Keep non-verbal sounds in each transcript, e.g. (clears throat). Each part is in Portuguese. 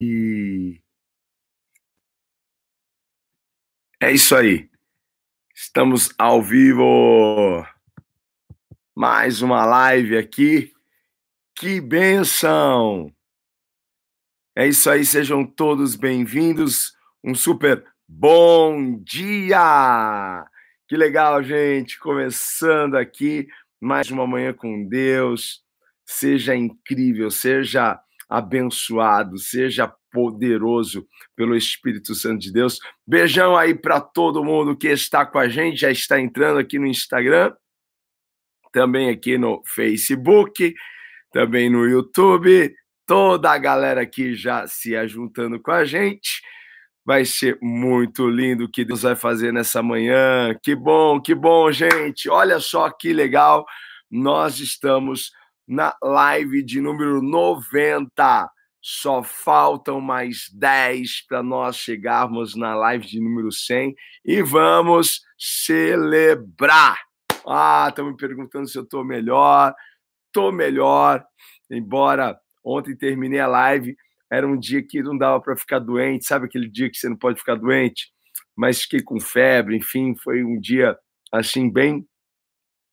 E é isso aí. Estamos ao vivo. Mais uma live aqui. Que benção! É isso aí, sejam todos bem-vindos. Um super bom dia! Que legal, gente! Começando aqui mais uma manhã com Deus. Seja incrível, seja abençoado, seja poderoso pelo Espírito Santo de Deus. Beijão aí para todo mundo que está com a gente, já está entrando aqui no Instagram, também aqui no Facebook, também no YouTube, toda a galera aqui já se ajuntando com a gente. Vai ser muito lindo o que Deus vai fazer nessa manhã. Que bom, que bom, gente. Olha só que legal. Nós estamos na live de número 90. Só faltam mais 10 para nós chegarmos na live de número 100 e vamos celebrar. Ah, estão me perguntando se eu estou melhor. Estou melhor, embora ontem terminei a live, era um dia que não dava para ficar doente, sabe aquele dia que você não pode ficar doente? Mas fiquei com febre, enfim, foi um dia assim bem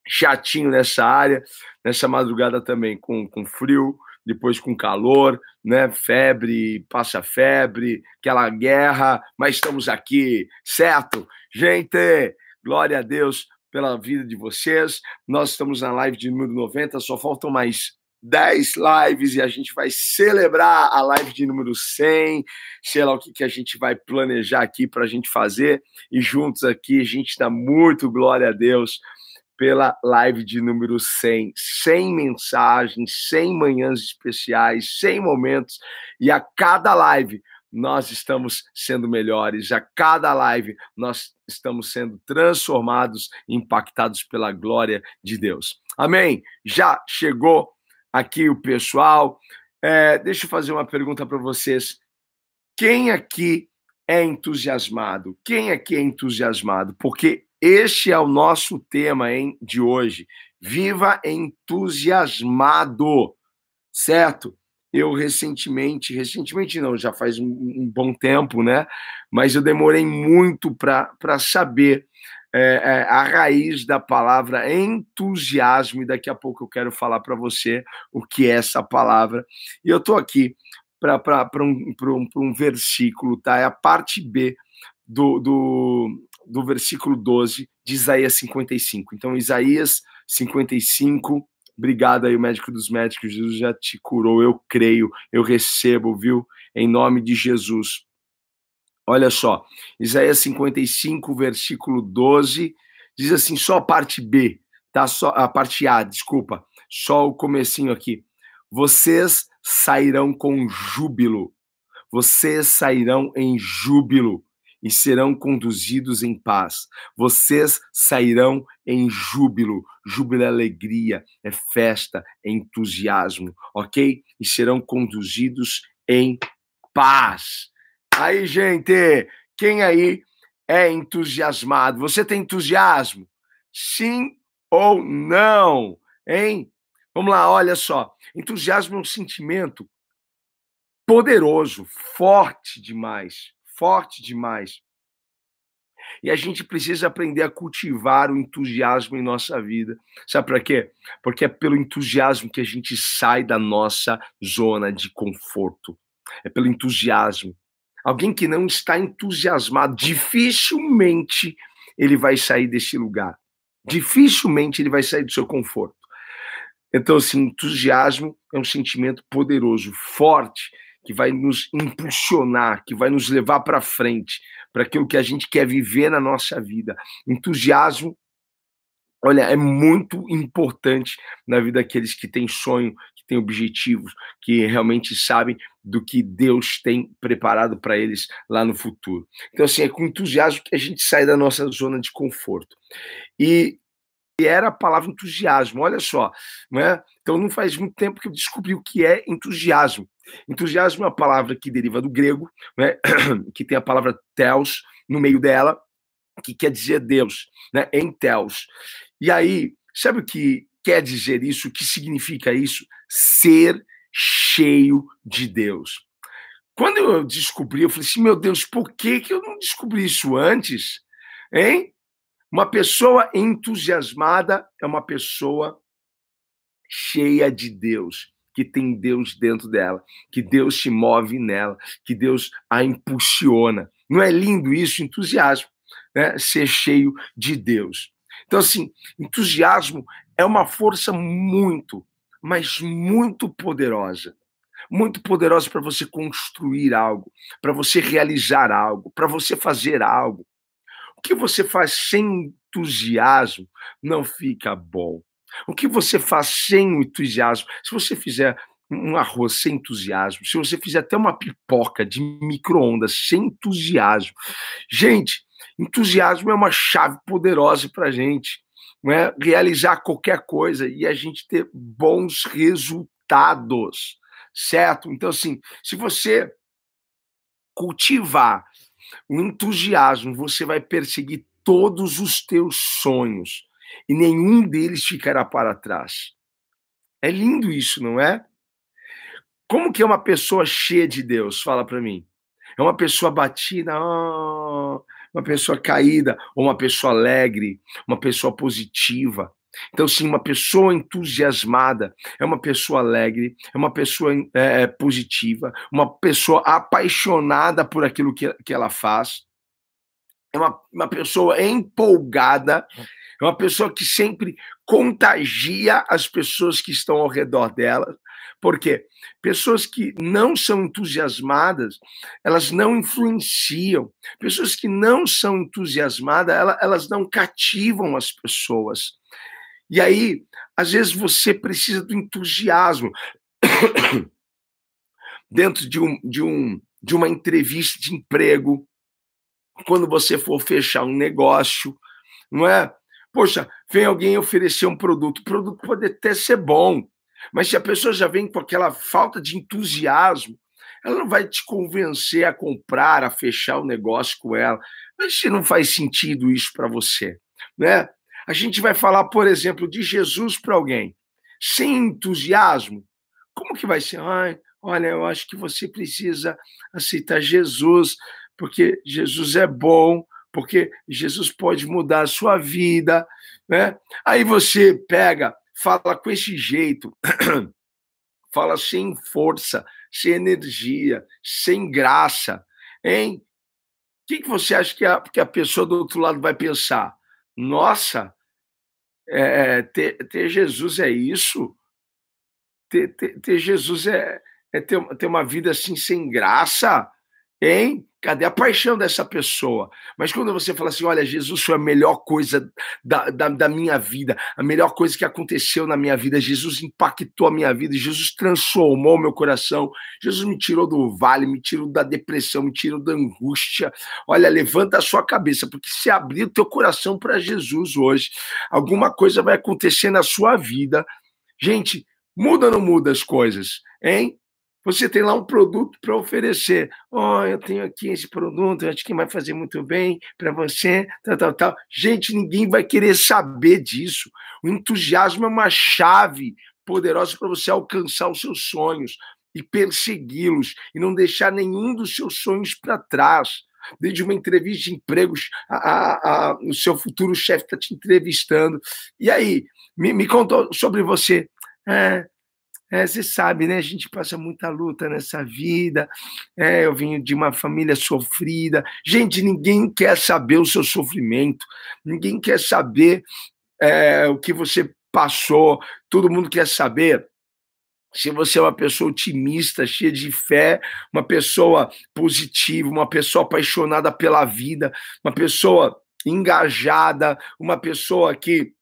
chatinho nessa área, nessa madrugada também com, com frio, depois com calor, né? Febre, passa febre, aquela guerra, mas estamos aqui, certo? Gente, glória a Deus pela vida de vocês. Nós estamos na live de número 90, só faltam mais 10 lives e a gente vai celebrar a live de número 100, sei lá o que, que a gente vai planejar aqui para a gente fazer e juntos aqui a gente dá muito glória a Deus pela live de número 100. 100 mensagens, 100 manhãs especiais, 100 momentos. E a cada live nós estamos sendo melhores. A cada live nós estamos sendo transformados, impactados pela glória de Deus. Amém? Já chegou aqui o pessoal. É, deixa eu fazer uma pergunta para vocês. Quem aqui é entusiasmado? Quem aqui é entusiasmado? Porque este é o nosso tema hein, de hoje. Viva entusiasmado, certo? Eu recentemente, recentemente não, já faz um, um bom tempo, né? Mas eu demorei muito para saber é, é, a raiz da palavra entusiasmo, e daqui a pouco eu quero falar para você o que é essa palavra. E eu estou aqui para um, um, um versículo, tá? É a parte B do, do, do versículo 12 de Isaías 55. Então, Isaías 55, obrigado aí, o médico dos médicos, Jesus já te curou, eu creio, eu recebo, viu? Em nome de Jesus. Olha só, Isaías 55, versículo 12, diz assim, só a parte B, tá? Só a parte A, desculpa, só o comecinho aqui. Vocês sairão com júbilo. Vocês sairão em júbilo e serão conduzidos em paz. Vocês sairão em júbilo. Júbilo é alegria, é festa, é entusiasmo, ok? E serão conduzidos em paz. Aí, gente, quem aí é entusiasmado? Você tem entusiasmo? Sim ou não? Hein? Vamos lá, olha só. Entusiasmo é um sentimento poderoso, forte demais forte demais. E a gente precisa aprender a cultivar o entusiasmo em nossa vida. Sabe para quê? Porque é pelo entusiasmo que a gente sai da nossa zona de conforto. É pelo entusiasmo. Alguém que não está entusiasmado, dificilmente ele vai sair desse lugar. Dificilmente ele vai sair do seu conforto. Então, assim, entusiasmo é um sentimento poderoso, forte, que vai nos impulsionar, que vai nos levar para frente, para aquilo que a gente quer viver na nossa vida. Entusiasmo, olha, é muito importante na vida daqueles que têm sonho, que têm objetivos, que realmente sabem do que Deus tem preparado para eles lá no futuro. Então, assim, é com entusiasmo que a gente sai da nossa zona de conforto. E era a palavra entusiasmo, olha só, não é? Então não faz muito tempo que eu descobri o que é entusiasmo. Entusiasmo é uma palavra que deriva do grego, né? (clears throat) que tem a palavra theos no meio dela, que quer dizer Deus, né? Enteos. E aí, sabe o que quer dizer isso? O que significa isso? Ser cheio de Deus. quando eu descobri, eu falei assim, meu Deus, por que, que eu não descobri isso antes? Hein? Uma pessoa entusiasmada é uma pessoa cheia de Deus, que tem Deus dentro dela, que Deus se move nela, que Deus a impulsiona. Não é lindo isso? Entusiasmo, né? Ser cheio de Deus. Então, assim, entusiasmo é uma força muito, mas muito poderosa. Muito poderosa para você construir algo, para você realizar algo, para você fazer algo. Que você faz sem entusiasmo não fica bom. O que você faz sem entusiasmo, se você fizer um arroz sem entusiasmo, se você fizer até uma pipoca de micro-ondas sem entusiasmo, gente, entusiasmo é uma chave poderosa para a gente, não é? realizar qualquer coisa e a gente ter bons resultados, certo? Então, assim, se você cultivar o entusiasmo, você vai perseguir todos os teus sonhos e nenhum deles ficará para trás. É lindo isso, não é? Como que é uma pessoa cheia de Deus? Fala para mim. É uma pessoa batida, oh, uma pessoa caída, ou uma pessoa alegre, uma pessoa positiva. Então, sim, uma pessoa entusiasmada é uma pessoa alegre, é uma pessoa é, é positiva, uma pessoa apaixonada por aquilo que, que ela faz é uma, uma pessoa empolgada, é uma pessoa que sempre contagia as pessoas que estão ao redor dela. Por quê? Pessoas que não são entusiasmadas, elas não influenciam. Pessoas que não são entusiasmadas, elas não cativam as pessoas. E aí, às vezes, você precisa do entusiasmo. (coughs) Dentro de, um, de, um, de uma entrevista de emprego, quando você for fechar um negócio, não é? Poxa, vem alguém oferecer um produto, o produto pode até ser bom, mas se a pessoa já vem com aquela falta de entusiasmo, ela não vai te convencer a comprar, a fechar o negócio com ela. Mas se não faz sentido isso para você, né? A gente vai falar, por exemplo, de Jesus para alguém sem entusiasmo. Como que vai ser? Ai, olha, eu acho que você precisa aceitar Jesus porque Jesus é bom, porque Jesus pode mudar a sua vida, né? Aí você pega, fala com esse jeito, (clears throat) fala sem força, sem energia, sem graça, hein? O que, que você acha que a, que a pessoa do outro lado vai pensar? Nossa, é, ter, ter Jesus é isso? Ter, ter, ter Jesus é, é ter, ter uma vida assim sem graça? Hein? Cadê a paixão dessa pessoa? Mas quando você fala assim, olha, Jesus foi a melhor coisa da, da, da, minha vida, a melhor coisa que aconteceu na minha vida, Jesus impactou a minha vida, Jesus transformou meu coração, Jesus me tirou do vale, me tirou da depressão, me tirou da angústia. Olha, levanta a sua cabeça, porque se abrir o teu coração para Jesus hoje, alguma coisa vai acontecer na sua vida. Gente, muda ou não muda as coisas, hein? Você tem lá um produto para oferecer. Oh, eu tenho aqui esse produto, acho que vai fazer muito bem para você, tal, tal, tal. Gente, ninguém vai querer saber disso. O entusiasmo é uma chave poderosa para você alcançar os seus sonhos e persegui-los e não deixar nenhum dos seus sonhos para trás. Desde uma entrevista de empregos, a, a, a, o seu futuro chefe está te entrevistando. E aí, me, me contou sobre você. É, é, você sabe, né? A gente passa muita luta nessa vida. É, eu vim de uma família sofrida. Gente, ninguém quer saber o seu sofrimento, ninguém quer saber é, o que você passou. Todo mundo quer saber se você é uma pessoa otimista, cheia de fé, uma pessoa positiva, uma pessoa apaixonada pela vida, uma pessoa engajada, uma pessoa que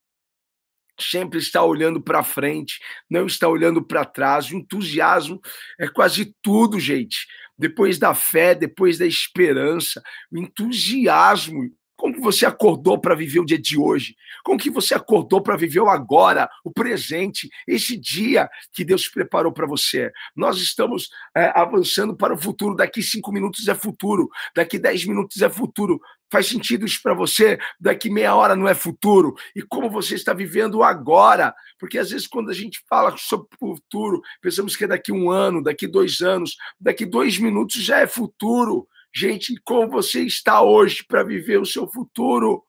sempre está olhando para frente, não está olhando para trás. O entusiasmo é quase tudo, gente. Depois da fé, depois da esperança, o entusiasmo. Como que você acordou para viver o dia de hoje? Como que você acordou para viver o agora, o presente, esse dia que Deus preparou para você? Nós estamos é, avançando para o futuro. Daqui cinco minutos é futuro, daqui dez minutos é futuro. Faz sentido isso para você? Daqui meia hora não é futuro? E como você está vivendo agora? Porque às vezes, quando a gente fala sobre o futuro, pensamos que é daqui um ano, daqui dois anos, daqui dois minutos já é futuro. Gente, como você está hoje para viver o seu futuro?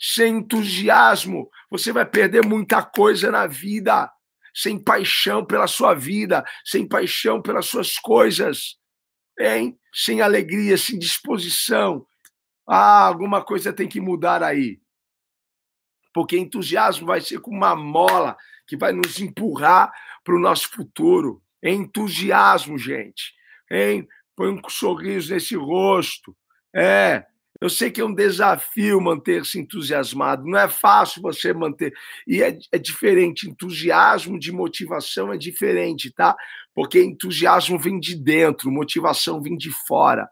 Sem entusiasmo, você vai perder muita coisa na vida. Sem paixão pela sua vida, sem paixão pelas suas coisas, hein? sem alegria, sem disposição, ah, alguma coisa tem que mudar aí. Porque entusiasmo vai ser como uma mola que vai nos empurrar para o nosso futuro. É entusiasmo, gente. Hein? Põe um sorriso nesse rosto. É, eu sei que é um desafio manter-se entusiasmado, não é fácil você manter. E é, é, diferente, entusiasmo de motivação é diferente, tá? Porque entusiasmo vem de dentro, motivação vem de fora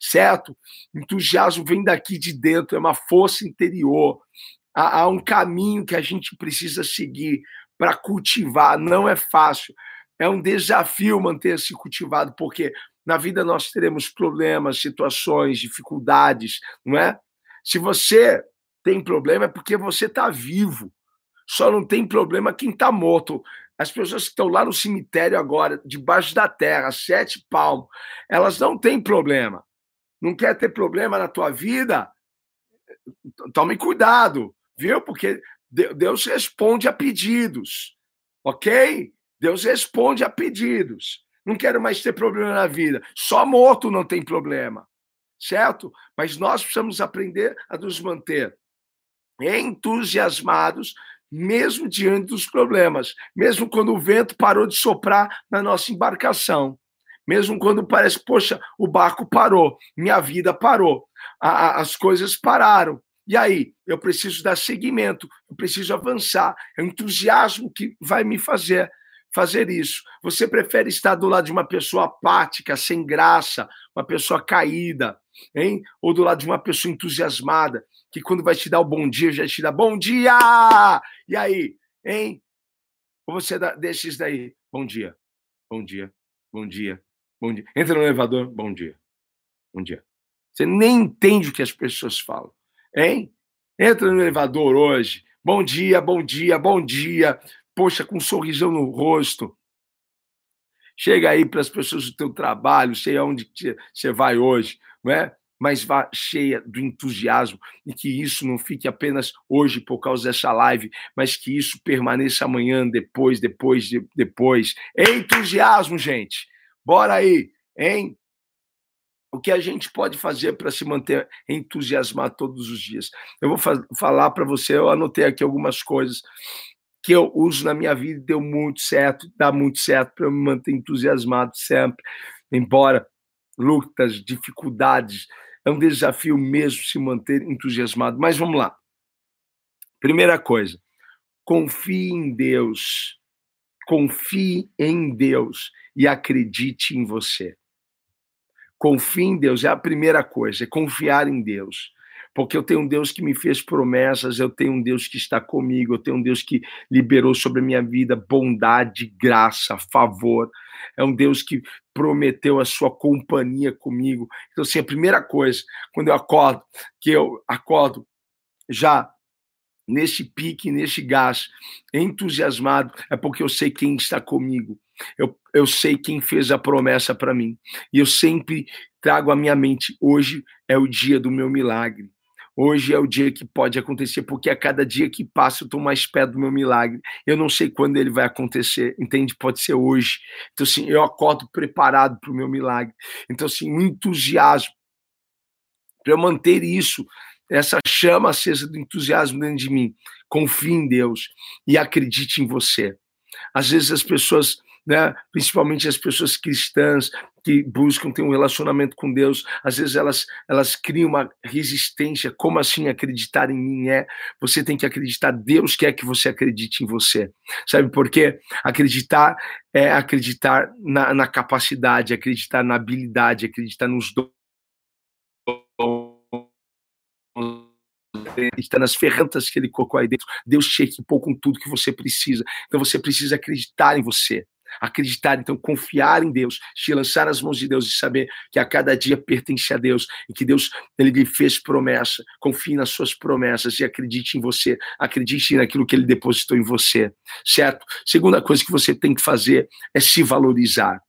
certo? Entusiasmo vem daqui de dentro, é uma força interior. Há, há um caminho que a gente precisa seguir para cultivar, não é fácil. É um desafio manter-se cultivado, porque na vida nós teremos problemas, situações, dificuldades, não é? Se você tem problema, é porque você está vivo. Só não tem problema quem está morto. As pessoas que estão lá no cemitério agora, debaixo da terra, sete palmos, elas não têm problema não quer ter problema na tua vida, tome cuidado, viu? Porque Deus responde a pedidos, ok? Deus responde a pedidos. Não quero mais ter problema na vida. Só morto não tem problema, certo? Mas nós precisamos aprender a nos manter entusiasmados, mesmo diante dos problemas, mesmo quando o vento parou de soprar na nossa embarcação mesmo quando parece, poxa, o barco parou, minha vida parou, a, a, as coisas pararam. E aí, eu preciso dar seguimento, eu preciso avançar. É o entusiasmo que vai me fazer fazer isso. Você prefere estar do lado de uma pessoa apática, sem graça, uma pessoa caída, hein? Ou do lado de uma pessoa entusiasmada, que quando vai te dar o bom dia, já te dá bom dia! E aí, hein? Ou você dá, deixa isso daí, bom dia, bom dia, bom dia, Bom dia. Entra no elevador, bom dia. Bom dia. Você nem entende o que as pessoas falam, hein? Entra no elevador hoje, bom dia, bom dia, bom dia. Poxa, com um sorrisão no rosto. Chega aí para as pessoas do teu trabalho, sei aonde você vai hoje, não é? Mas vá cheia do entusiasmo e que isso não fique apenas hoje por causa dessa live, mas que isso permaneça amanhã, depois, depois, depois. Entusiasmo, gente. Bora aí, hein? O que a gente pode fazer para se manter entusiasmado todos os dias? Eu vou fa falar para você, eu anotei aqui algumas coisas que eu uso na minha vida deu muito certo, dá muito certo para me manter entusiasmado sempre, embora lutas, dificuldades, é um desafio mesmo se manter entusiasmado. Mas vamos lá. Primeira coisa, confie em Deus. Confie em Deus e acredite em você. Confie em Deus, é a primeira coisa, é confiar em Deus. Porque eu tenho um Deus que me fez promessas, eu tenho um Deus que está comigo, eu tenho um Deus que liberou sobre a minha vida bondade, graça, favor. É um Deus que prometeu a sua companhia comigo. Então, assim, a primeira coisa, quando eu acordo, que eu acordo já nesse pique, nesse gás, entusiasmado, é porque eu sei quem está comigo. Eu, eu sei quem fez a promessa para mim. E eu sempre trago à minha mente: hoje é o dia do meu milagre. Hoje é o dia que pode acontecer, porque a cada dia que passa eu estou mais perto do meu milagre. Eu não sei quando ele vai acontecer, entende? Pode ser hoje. Então, assim, eu acordo preparado para o meu milagre. Então, assim, o entusiasmo para eu manter isso essa chama acesa do entusiasmo dentro de mim. Confie em Deus e acredite em você. Às vezes as pessoas, né, principalmente as pessoas cristãs que buscam ter um relacionamento com Deus, às vezes elas elas criam uma resistência. Como assim acreditar em mim é? Você tem que acreditar. Deus quer que você acredite em você. Sabe por quê? Acreditar é acreditar na, na capacidade, acreditar na habilidade, acreditar nos dons está nas ferramentas que ele colocou aí dentro. Deus te equipou com tudo que você precisa. Então você precisa acreditar em você acreditar, então confiar em Deus, te lançar nas mãos de Deus e saber que a cada dia pertence a Deus e que Deus ele lhe fez promessa. Confie nas suas promessas e acredite em você, acredite naquilo que ele depositou em você, certo? Segunda coisa que você tem que fazer é se valorizar.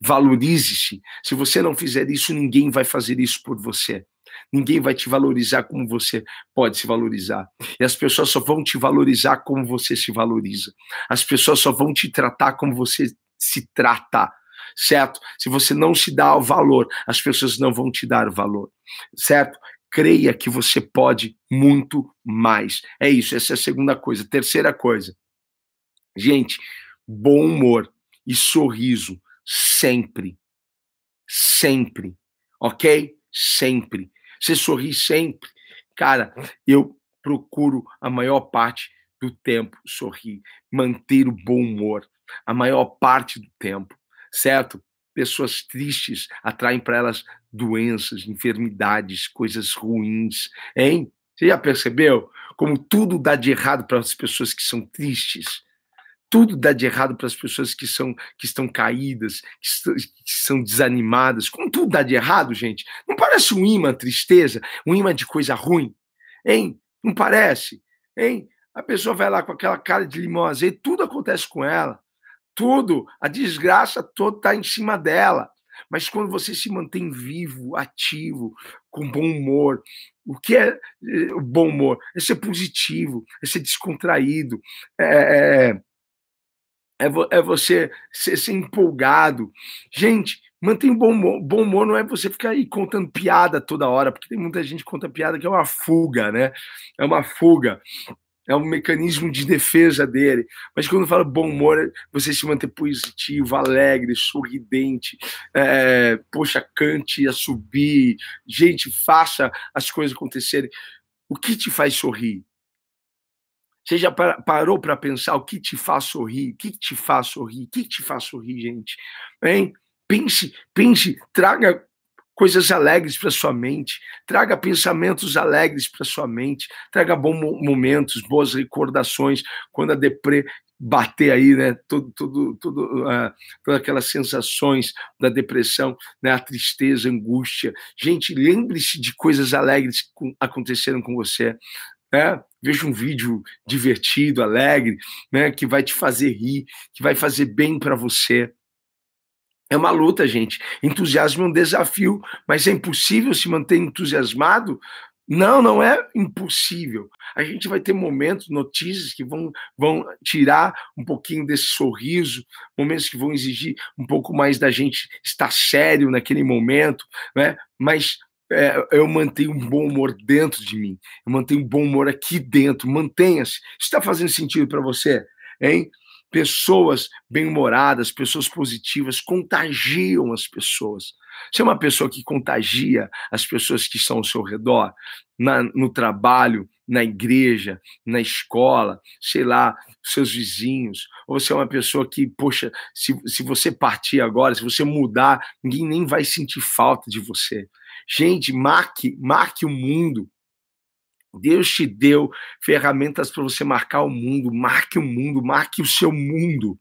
Valorize-se. Se você não fizer isso, ninguém vai fazer isso por você. Ninguém vai te valorizar como você pode se valorizar. E as pessoas só vão te valorizar como você se valoriza. As pessoas só vão te tratar como você se trata. Certo? Se você não se dá o valor, as pessoas não vão te dar valor. Certo? Creia que você pode muito mais. É isso, essa é a segunda coisa. Terceira coisa. Gente, bom humor e sorriso sempre. Sempre. Ok? Sempre. Você sorri sempre. Cara, eu procuro a maior parte do tempo sorrir, manter o bom humor, a maior parte do tempo, certo? Pessoas tristes atraem para elas doenças, enfermidades, coisas ruins, hein? Você já percebeu como tudo dá de errado para as pessoas que são tristes? Tudo dá de errado para as pessoas que são que estão caídas, que, que são desanimadas. Como tudo dá de errado, gente? Não parece um imã tristeza, um imã de coisa ruim, hein? Não parece, hein? A pessoa vai lá com aquela cara de limão azeite, tudo acontece com ela, tudo, a desgraça toda está em cima dela. Mas quando você se mantém vivo, ativo, com bom humor, o que é eh, o bom humor? É ser positivo, é ser descontraído, é, é vo, é você ser, ser, empolgado. Gente, mantenha um bom humor. Bom humor não é você ficar aí contando piada toda hora, porque tem muita gente que conta piada que é uma fuga, né? É uma fuga. É um mecanismo de defesa dele. Mas quando fala bom humor, é você se manter positivo, alegre, sorridente. É, poxa, cante a subir. Gente, faça as coisas acontecerem. O que te faz sorrir? Você já parou para pensar o que te faz sorrir? O que te faz sorrir? O que te faz sorrir, gente? Hein? Pense, pense, traga coisas alegres para sua mente, traga pensamentos alegres para sua mente, traga bons momentos, boas recordações quando a deprê bater aí, né, tudo, tudo, uh, todas aquelas sensações da depressão, né, a tristeza, a angústia. Gente, lembre-se de coisas alegres que aconteceram com você. Né? Veja um vídeo divertido, alegre, né? que vai te fazer rir, que vai fazer bem para você. É uma luta, gente. Entusiasmo é um desafio, mas é impossível se manter entusiasmado? Não, não é impossível. A gente vai ter momentos, notícias que vão, vão tirar um pouquinho desse sorriso, momentos que vão exigir um pouco mais da gente estar sério naquele momento, né? Mas é, eu mantenho um bom humor dentro de mim, eu mantenho um bom humor aqui dentro, mantenha-se. Está fazendo sentido para você, hein? Pessoas bem-humoradas, pessoas positivas contagiam as pessoas. Você é uma pessoa que contagia as pessoas que estão ao seu redor, na, no trabalho, na igreja, na escola, sei lá, seus vizinhos. Ou você é uma pessoa que, poxa, se, se você partir agora, se você mudar, ninguém nem vai sentir falta de você. Gente, marque, marque o mundo. Deus te deu ferramentas para você marcar o mundo, marque o mundo, marque o seu mundo.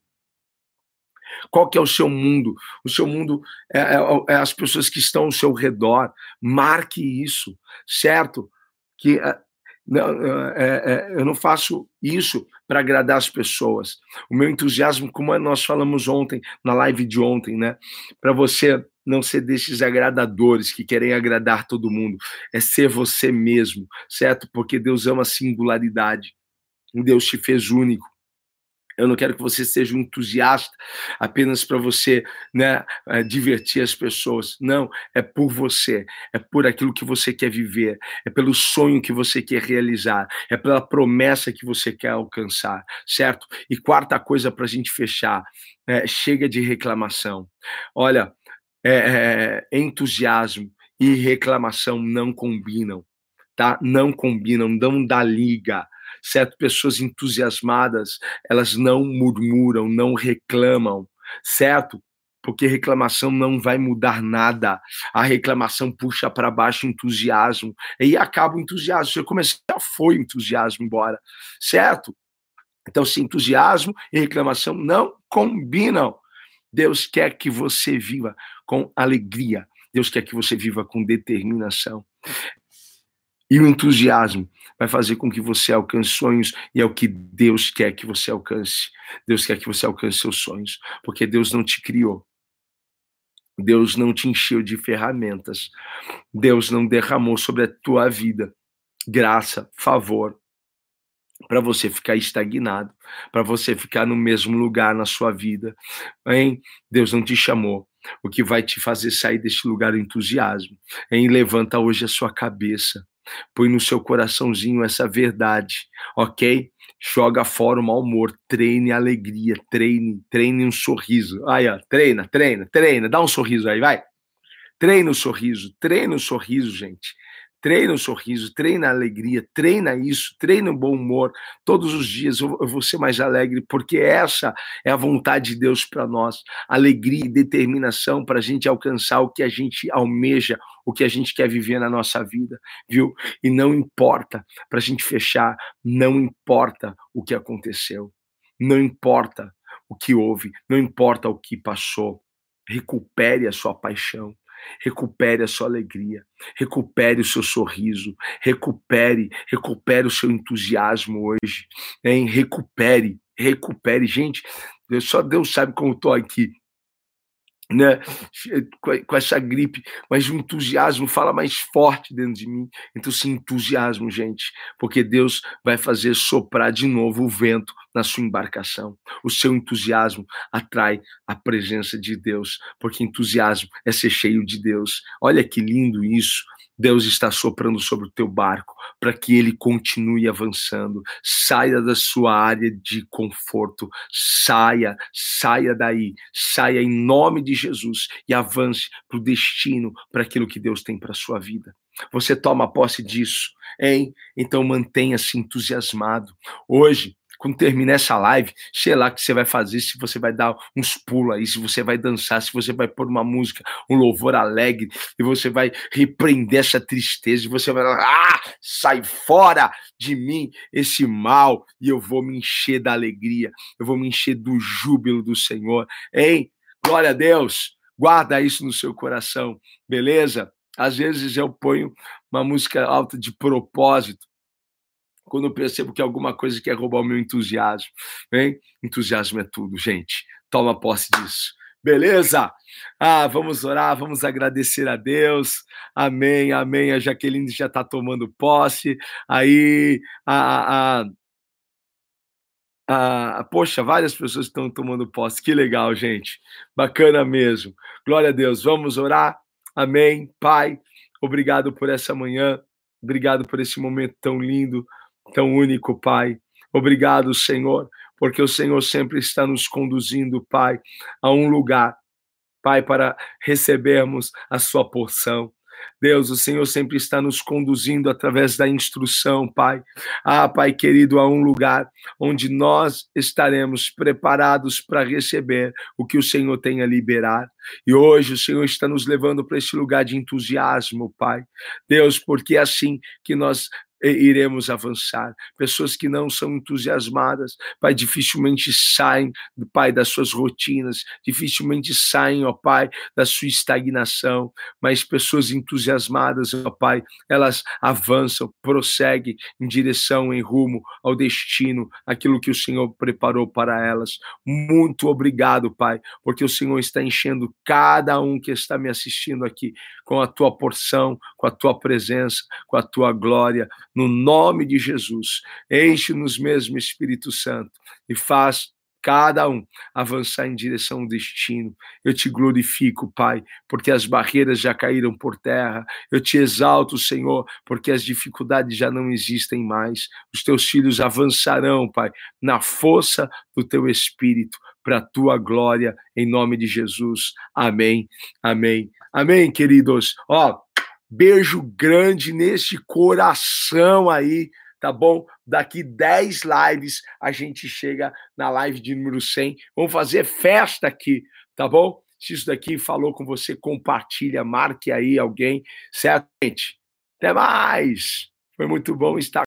Qual que é o seu mundo? O seu mundo é, é, é as pessoas que estão ao seu redor. Marque isso, certo? Que é, é, é, eu não faço isso para agradar as pessoas. O meu entusiasmo, como nós falamos ontem, na live de ontem, né? Para você não ser desses agradadores que querem agradar todo mundo, é ser você mesmo, certo? Porque Deus ama singularidade. Deus te fez único. Eu não quero que você seja um entusiasta apenas para você né, eh, divertir as pessoas. Não, é por você, é por aquilo que você quer viver, é pelo sonho que você quer realizar, é pela promessa que você quer alcançar, certo? E quarta coisa para a gente fechar: é, chega de reclamação. Olha, é, é, entusiasmo e reclamação não combinam, tá? Não combinam, não dá liga certo? Pessoas entusiasmadas, elas não murmuram, não reclamam, certo? porque reclamação não vai mudar nada. A reclamação puxa para baixo o entusiasmo. E acaba o entusiasmo. Você começa, já foi entusiasmo embora, certo? Então, se entusiasmo e reclamação não combinam. Deus quer que você viva com alegria. Deus quer que você viva com determinação. E o entusiasmo vai fazer com que você alcance sonhos e é o que Deus quer que você alcance. Deus quer que você alcance seus sonhos, porque Deus não te criou. Deus não te encheu de ferramentas. Deus não derramou sobre a tua vida graça, favor, para você ficar estagnado, para você ficar no mesmo lugar na sua vida. Hein? Deus não te chamou. O que vai te fazer sair deste lugar é entusiasmo. Hein? Levanta hoje a sua cabeça. Põe no seu coraçãozinho essa verdade, ok? Joga fora o mau humor, treine a alegria, treine, treine um sorriso. Aí, ó, treina, treina, treina, dá um sorriso aí, vai. Treina o sorriso, treina o sorriso, gente treina o sorriso, treina a alegria, treina isso, treina o bom humor. Todos os dias eu, vou ser mais alegre, porque essa é a vontade de Deus para nós. Alegria e determinação para a gente alcançar o que a gente almeja, o que a gente quer viver na nossa vida, viu? E não importa, para a gente fechar, não importa o que aconteceu, não importa o que houve, não importa o que passou. Recupere a sua paixão, recupere a sua alegria, recupere o seu sorriso, recupere, recupere o seu entusiasmo hoje, hein? recupere, recupere. Gente, só Deus sabe como estou aqui né, com essa gripe, mas o entusiasmo fala mais forte dentro de mim. Então, sim, entusiasmo, gente, porque Deus vai fazer soprar de novo o vento na sua embarcação. O seu entusiasmo atrai a presença de Deus, porque entusiasmo é ser cheio de Deus. Olha que lindo isso. Deus está soprando sobre o teu barco para que ele continue avançando. Saia da sua área de conforto. Saia, saia daí. Saia em nome de Jesus e avance para o destino, para aquilo que Deus tem para a sua vida. Você toma posse disso, hein? Então mantenha-se entusiasmado. Hoje, quando terminar essa live, sei lá o que você vai fazer, se você vai dar uns pulos aí, se você vai dançar, se você vai pôr uma música, um louvor alegre, e você vai repreender essa tristeza, e você vai ah, sai fora de mim esse mal, e eu vou me encher da alegria, eu vou me encher do júbilo do Senhor, hein? Glória a Deus, guarda isso no seu coração, beleza? Às vezes eu ponho uma música alta de propósito, quando eu percebo que alguma coisa quer roubar o meu entusiasmo. Hein? Entusiasmo é tudo, gente. Toma posse disso. Beleza? Ah, vamos orar, vamos agradecer a Deus. Amém, amém. A Jaqueline já está tomando posse. Aí, a, a, a, poxa, várias pessoas estão tomando posse. Que legal, gente. Bacana mesmo. Glória a Deus. Vamos orar. Amém. Pai, obrigado por essa manhã. Obrigado por esse momento tão lindo tão único, Pai. Obrigado, Senhor, porque o Senhor sempre está nos conduzindo, Pai, a um lugar, Pai, para recebermos a sua porção. Deus, o Senhor sempre está nos conduzindo através da instrução, Pai. Ah, Pai querido, a um lugar onde nós estaremos preparados para receber o que o Senhor tem a liberar. E hoje o Senhor está nos levando para esse lugar de entusiasmo, Pai. Deus, porque é assim que nós iremos avançar. Pessoas que não são entusiasmadas, Pai, dificilmente saem, Pai, das suas rotinas, dificilmente saem, ó Pai, da sua estagnação, mas pessoas entusiasmadas, ó Pai, elas avançam, prosseguem em direção, em rumo ao destino, aquilo que o Senhor preparou para elas. Muito obrigado, Pai, porque o Senhor está enchendo cada um que está me assistindo aqui com a tua porção, com a tua presença, com a tua glória no nome de Jesus. Enche-nos mesmo, Espírito Santo, e faz cada um avançar em direção ao destino. Eu te glorifico, Pai, porque as barreiras já caíram por terra. Eu te exalto, Senhor, porque as dificuldades já não existem mais. Os teus filhos avançarão, Pai, na força do teu espírito, para a tua glória, em nome de Jesus. Amém. Amém. Amém, queridos. Ó, Beijo grande nesse coração aí, tá bom? Daqui 10 lives a gente chega na live de número 100. Vamos fazer festa aqui, tá bom? Se isso daqui falou com você, compartilha, marque aí alguém, certo, gente? Até mais! Foi muito bom estar